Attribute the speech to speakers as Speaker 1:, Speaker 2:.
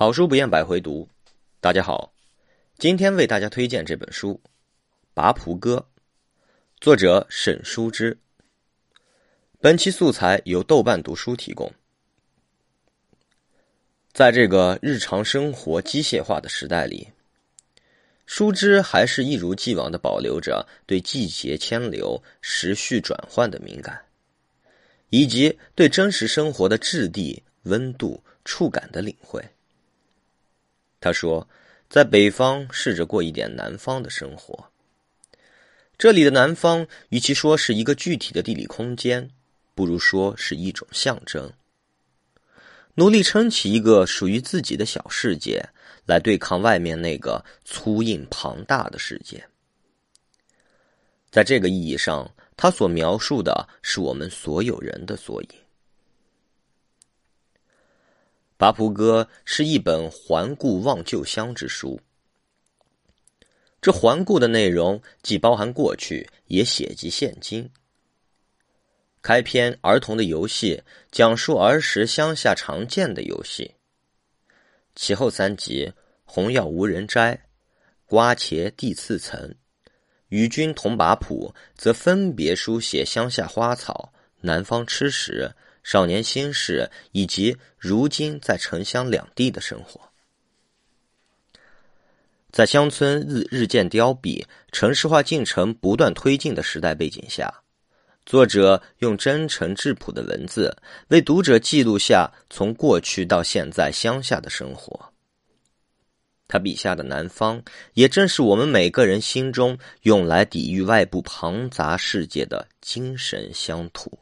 Speaker 1: 好书不厌百回读，大家好，今天为大家推荐这本书《拔蒲歌》，作者沈书之。本期素材由豆瓣读书提供。在这个日常生活机械化的时代里，书之还是一如既往的保留着对季节迁流、时序转换的敏感，以及对真实生活的质地、温度、触感的领会。他说：“在北方试着过一点南方的生活。这里的南方，与其说是一个具体的地理空间，不如说是一种象征。努力撑起一个属于自己的小世界，来对抗外面那个粗硬庞大的世界。在这个意义上，他所描述的是我们所有人的缩影。”《拔蒲歌》是一本环顾望旧乡之书。这环顾的内容既包含过去，也写及现今。开篇儿童的游戏，讲述儿时乡下常见的游戏。其后三集红药无人摘，瓜茄地次层，与君同把蒲，则分别书写乡下花草、南方吃食。少年心事，以及如今在城乡两地的生活，在乡村日日渐凋敝、城市化进程不断推进的时代背景下，作者用真诚质朴的文字为读者记录下从过去到现在乡下的生活。他笔下的南方，也正是我们每个人心中用来抵御外部庞杂世界的精神乡土。